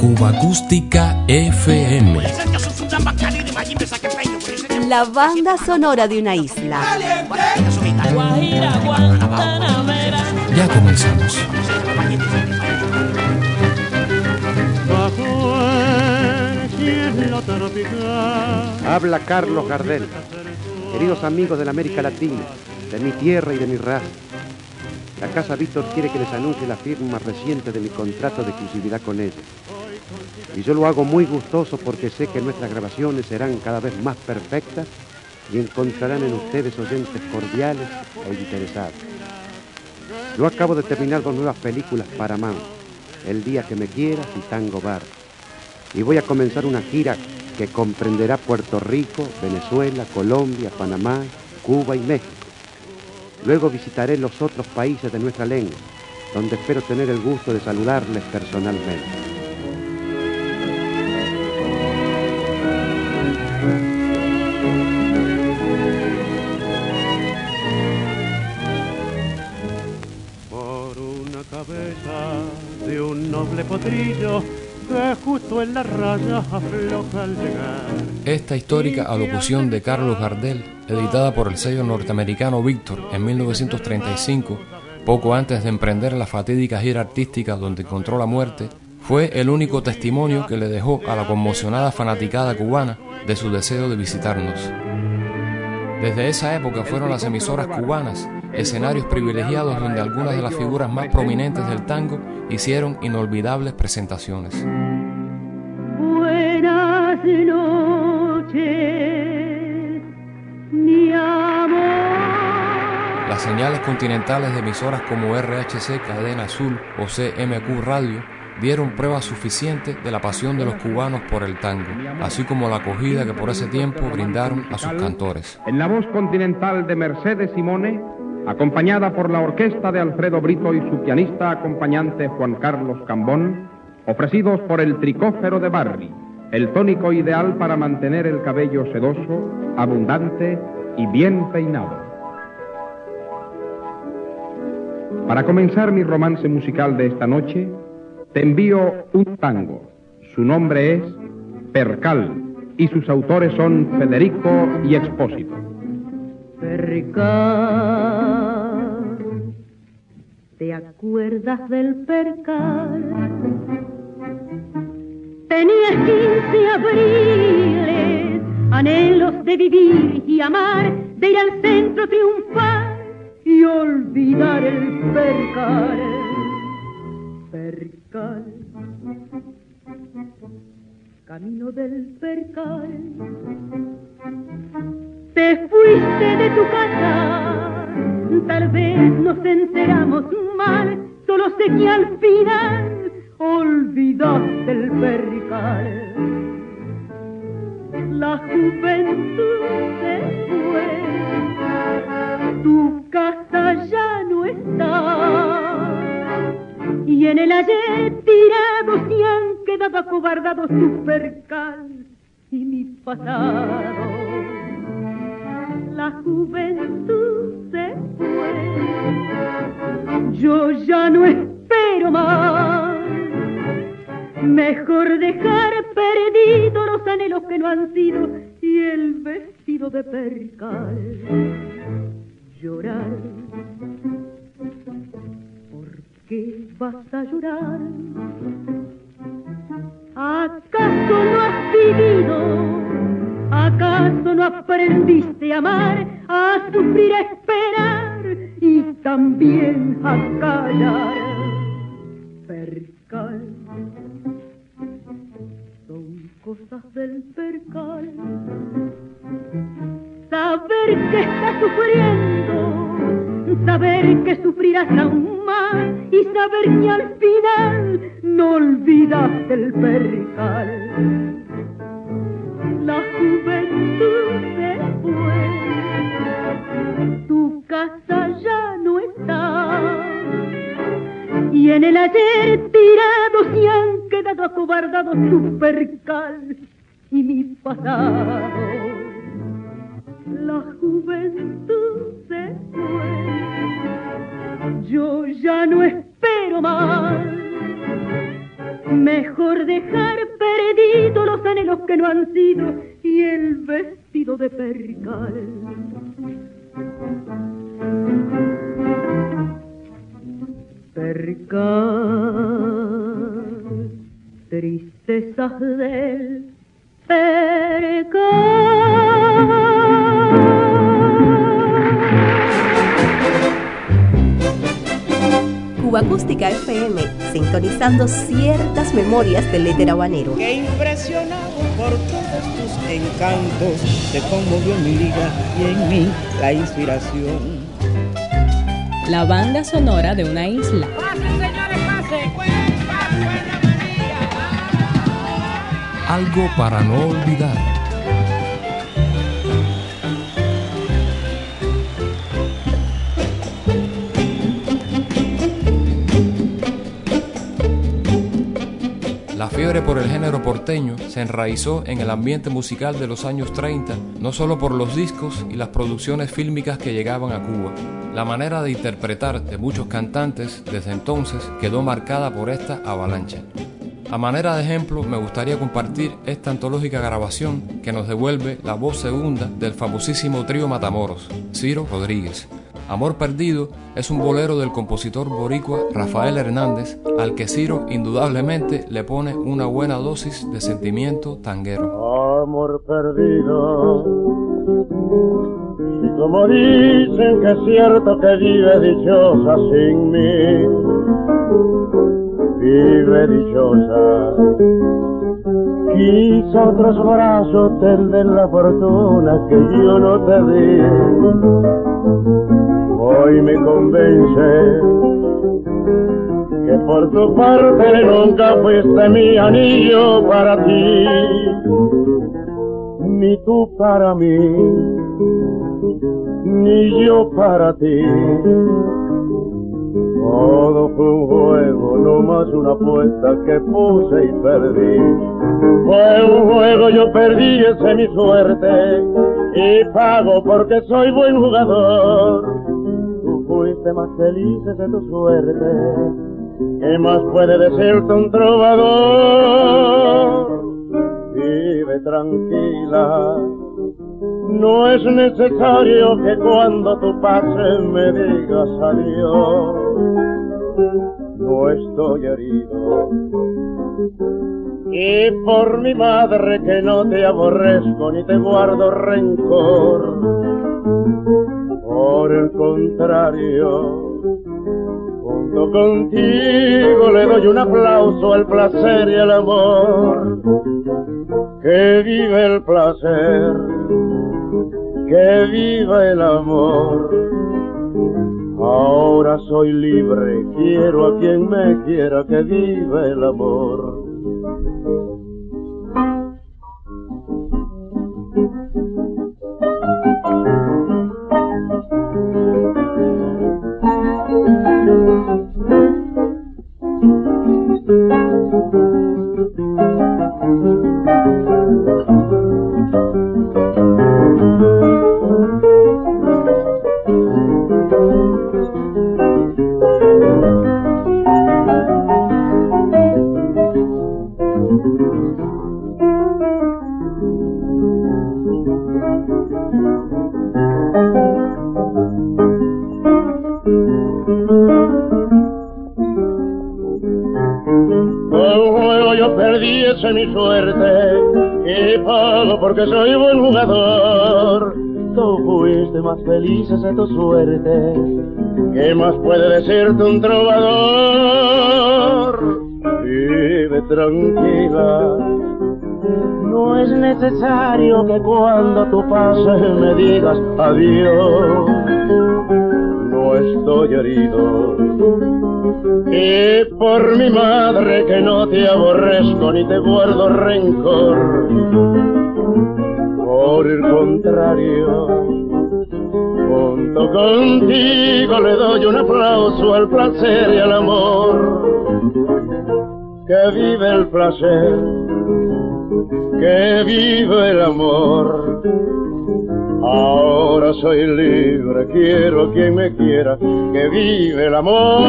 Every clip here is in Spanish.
Cuba Acústica FM. La banda sonora de una isla. Ya comenzamos. Habla Carlos Gardel. Queridos amigos de la América Latina, de mi tierra y de mi raza. La Casa Víctor quiere que les anuncie la firma reciente de mi contrato de exclusividad con ella. Y yo lo hago muy gustoso porque sé que nuestras grabaciones serán cada vez más perfectas y encontrarán en ustedes oyentes cordiales e interesados. Yo acabo de terminar dos nuevas películas para Man, El día que me quieras y Tango Bar. Y voy a comenzar una gira que comprenderá Puerto Rico, Venezuela, Colombia, Panamá, Cuba y México. Luego visitaré los otros países de nuestra lengua, donde espero tener el gusto de saludarles personalmente. Por una cabeza de un noble potrillo que justo en la raya afloja al llegar. Esta histórica alocución de Carlos Gardel, editada por el sello norteamericano Victor en 1935, poco antes de emprender la fatídica gira artística donde encontró la muerte, fue el único testimonio que le dejó a la conmocionada fanaticada cubana de su deseo de visitarnos. Desde esa época fueron las emisoras cubanas escenarios privilegiados donde algunas de las figuras más prominentes del tango hicieron inolvidables presentaciones. Buenas noches, mi amor. Las señales continentales de emisoras como RHC, Cadena Azul o CMQ Radio dieron prueba suficiente de la pasión de los cubanos por el tango, así como la acogida que por ese tiempo brindaron a sus cantores. En la voz continental de Mercedes Simone, acompañada por la orquesta de Alfredo Brito y su pianista acompañante Juan Carlos Cambón, ofrecidos por el tricófero de Barry, el tónico ideal para mantener el cabello sedoso, abundante y bien peinado. Para comenzar mi romance musical de esta noche, te envío un tango. Su nombre es Percal y sus autores son Federico y Expósito. Percal, ¿te acuerdas del percal? Tenías quince abriles, anhelos de vivir y amar, de ir al centro triunfar y olvidar el percal. Percal, camino del percal. Te fuiste de tu casa, tal vez nos enteramos mal, solo sé que al final olvidaste el percal. La juventud se fue, tu casa ya no está, y en el ayer tirados se han quedado acobardados tu percal y mi pasado la juventud se fue. Yo ya no espero más. Mejor dejar perdidos los anhelos que no han sido y el vestido de percal. Llorar. ¿Por qué vas a llorar? ¿Acaso no has vivido? ¿Acaso no aprendiste a amar, a sufrir, a esperar y también a callar? Percal, son cosas del percal. Saber que estás sufriendo, saber que sufrirás aún más y saber que al final no olvidaste el percal juventud se fue, tu casa ya no está, y en el ayer tirado se han quedado acobardados tu percal y mi pasado. La juventud se fue, yo ya no espero más. Mejor dejar perdido los anhelos que no han sido de percal. Percal, tristezas del percal. Acústica sintonizando ciertas memorias del éter habanero. Que impresionado por todos tus encantos, te conmovió mi liga y en mí la inspiración. La banda sonora de una isla. Algo para no olvidar. Por el género porteño se enraizó en el ambiente musical de los años 30, no solo por los discos y las producciones fílmicas que llegaban a Cuba. La manera de interpretar de muchos cantantes desde entonces quedó marcada por esta avalancha. A manera de ejemplo, me gustaría compartir esta antológica grabación que nos devuelve la voz segunda del famosísimo trío Matamoros, Ciro Rodríguez. Amor Perdido es un bolero del compositor boricua Rafael Hernández, al que Ciro indudablemente le pone una buena dosis de sentimiento tanguero. Amor perdido, y como dicen que es cierto que vive dichosa sin mí, vive dichosa. Quizá otros brazos te den la fortuna que yo no te di hoy me convence que por tu parte nunca fuiste mi anillo para ti, ni tú para mí, ni yo para ti. Todo fue un juego, no más una apuesta que puse y perdí. Fue un juego, yo perdí, esa es mi suerte, y pago porque soy buen jugador fuiste más felices de tu suerte. ¿Qué más puede decirte un trovador? Vive tranquila. No es necesario que cuando tú pases me digas adiós. No estoy herido. Y por mi madre que no te aborrezco ni te guardo rencor por el contrario, junto contigo le doy un aplauso al placer y al amor. Que vive el placer, que viva el amor. Ahora soy libre, quiero a quien me quiera, que viva el amor. De tu suerte. ¿Qué más puede decirte un trovador? Vive tranquila. No es necesario que cuando tú pases me digas adiós. No estoy herido y por mi madre que no te aborrezco ni te guardo rencor. Por el contrario, junto contigo le doy un aplauso al placer y al amor. Que vive el placer, que vive el amor Ahora soy libre, quiero quien me quiera, que vive el amor.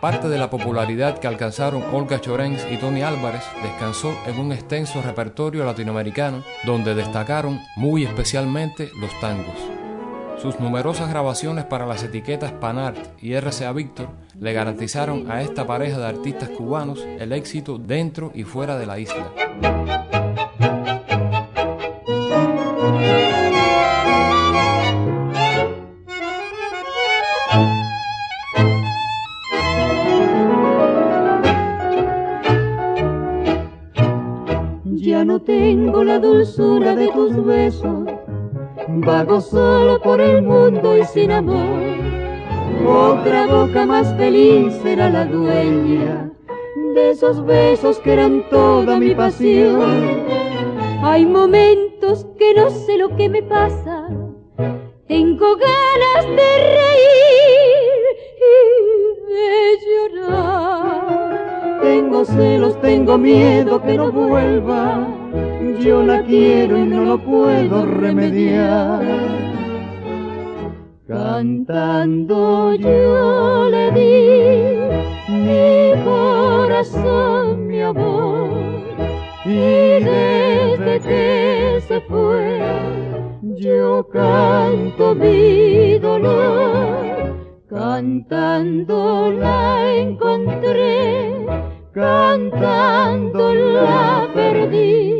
Parte de la popularidad que alcanzaron Olga Chorens y Tony Álvarez descansó en un extenso repertorio latinoamericano donde destacaron muy especialmente los tangos. Sus numerosas grabaciones para las etiquetas Panart y RCA Víctor le garantizaron a esta pareja de artistas cubanos el éxito dentro y fuera de la isla. Dulzura de tus besos Vago solo por el mundo y sin amor. Otra boca más feliz será la dueña de esos besos que eran toda mi pasión. Hay momentos que no sé lo que me pasa. Tengo ganas de reír y de llorar. Tengo celos, tengo miedo que no vuelva yo la quiero y no lo puedo remediar. Cantando yo le di mi corazón, mi amor, y desde que se fue, yo canto mi dolor, cantando la encontré, cantando la perdí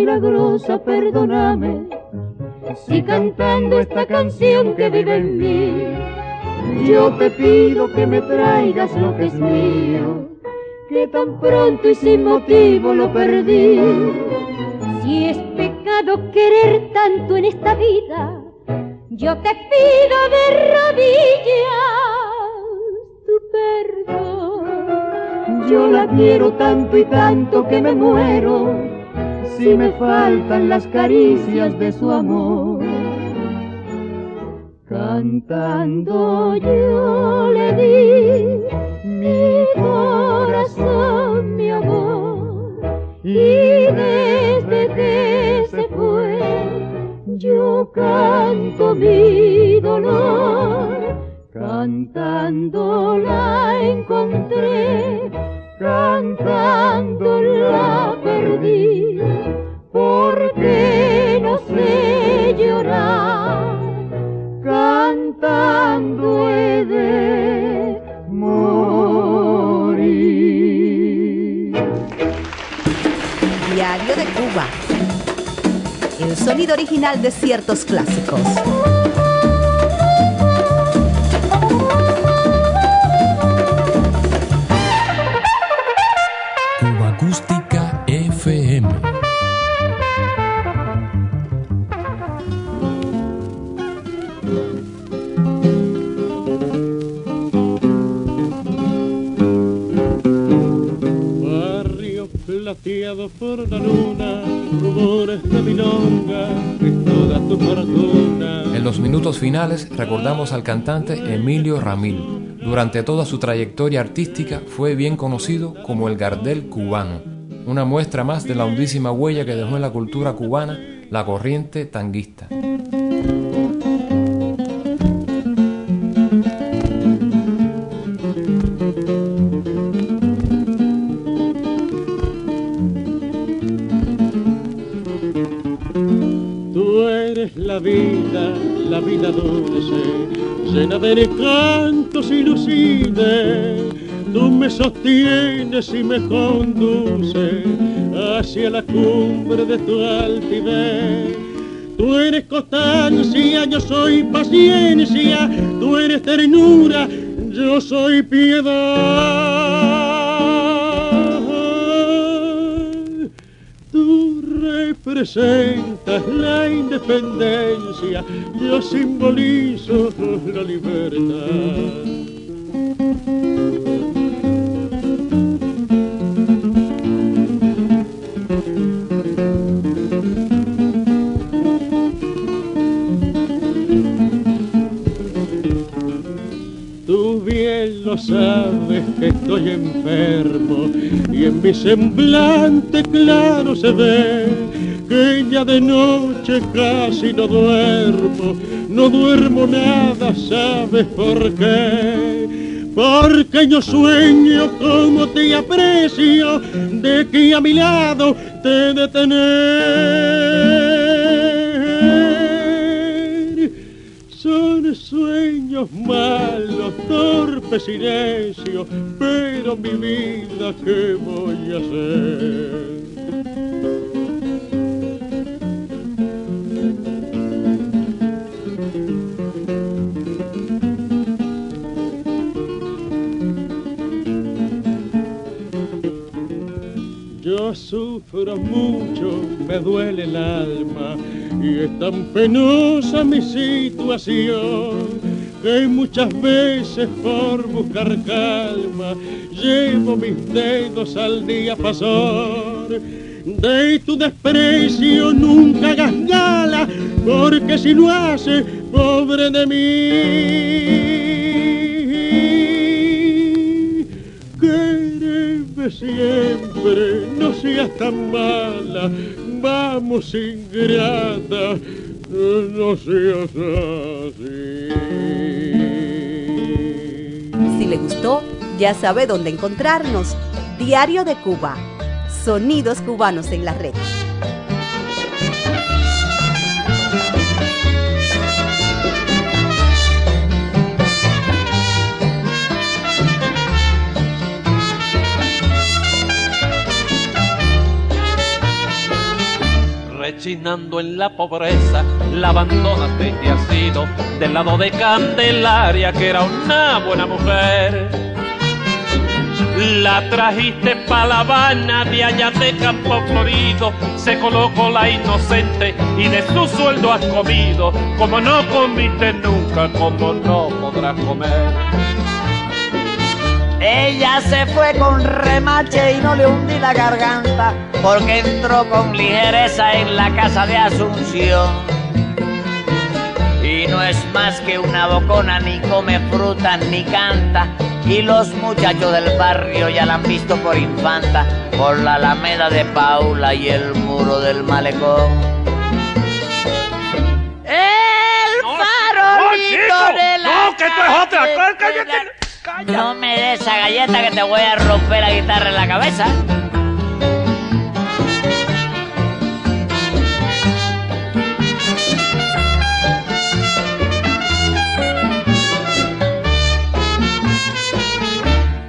milagrosa, perdóname, si cantando esta canción que vive en mí, yo te pido que me traigas lo que es mío, que tan pronto y sin motivo lo perdí. Si es pecado querer tanto en esta vida, yo te pido de rodillas tu perdón. Yo la quiero tanto y tanto que me muero si me faltan las caricias de su amor. Cantando yo le di mi corazón, mi amor, y desde que se fue yo canto mi dolor, cantando la encontré, cantando la perdí, porque no sé llorar, cantando de morir. Diario de Cuba el sonido original de ciertos clásicos. En los minutos finales recordamos al cantante Emilio Ramil. Durante toda su trayectoria artística fue bien conocido como el Gardel cubano, una muestra más de la hondísima huella que dejó en la cultura cubana la corriente tanguista. Vida, la vida dulce, llena de cantos y lucines. Tú me sostienes y me conduces hacia la cumbre de tu altivez. Tú eres constancia, yo soy paciencia, tú eres ternura, yo soy piedad. Representas la independencia, yo simbolizo la libertad. Tú bien lo sabes que estoy enfermo y en mi semblante claro se ve que ya de noche casi no duermo, no duermo nada, ¿sabes por qué? Porque yo sueño como te aprecio, de que a mi lado te de tener. Son sueños malos, torpes y necios, pero mi vida, ¿qué voy a hacer? Sufro mucho, me duele el alma y es tan penosa mi situación que muchas veces por buscar calma llevo mis dedos al día pasar. De tu desprecio nunca hagas gala, porque si lo hace, pobre de mí. Siempre, no seas tan mala, vamos ingrata, no seas así. Si le gustó, ya sabe dónde encontrarnos. Diario de Cuba. Sonidos cubanos en la red. Rechinando en la pobreza, la abandonaste y has sido del lado de Candelaria, que era una buena mujer. La trajiste pa' La Habana, de allá de Campo Florido, se colocó la inocente y de su sueldo has comido, como no comiste nunca, como no podrás comer. Ella se fue con remache y no le hundí la garganta porque entró con ligereza en la casa de Asunción. Y no es más que una bocona, ni come fruta ni canta. Y los muchachos del barrio ya la han visto por infanta, por la alameda de Paula y el muro del malecón. El farolito de la no, que esto es otra. No me des esa galleta que te voy a romper la guitarra en la cabeza.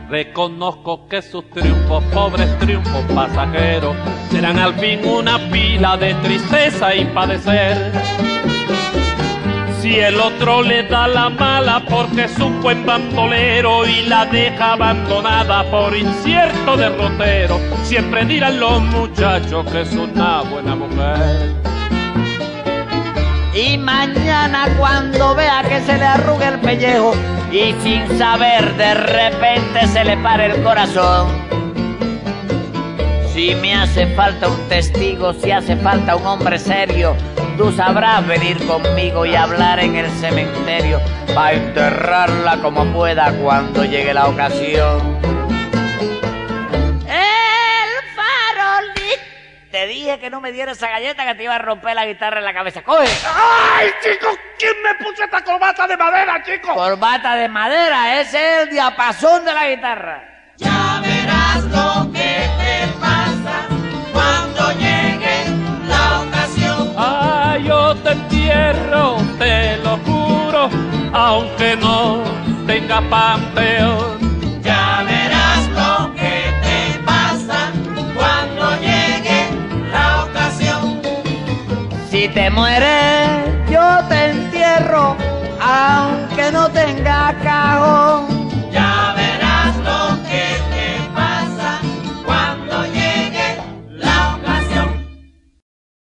Reconozco que sus triunfos, pobres triunfos pasajeros, serán al fin una pila de tristeza y padecer. Si el otro le da la mala porque es un buen bandolero y la deja abandonada por incierto derrotero, siempre dirán los muchachos que es una buena mujer. Y mañana cuando vea que se le arruga el pellejo y sin saber de repente se le para el corazón. Si me hace falta un testigo, si hace falta un hombre serio, tú sabrás venir conmigo y hablar en el cementerio para enterrarla como pueda cuando llegue la ocasión. El farolito. Te dije que no me diera esa galleta que te iba a romper la guitarra en la cabeza. ¡Coge! ¡Ay, chicos! ¿Quién me puso esta corbata de madera, chicos? Corbata de madera, ese es el diapasón de la guitarra. Ya verás lo que entierro, te lo juro, aunque no tenga panteón. Ya verás lo que te pasa cuando llegue la ocasión. Si te mueres, yo te entierro, aunque no tenga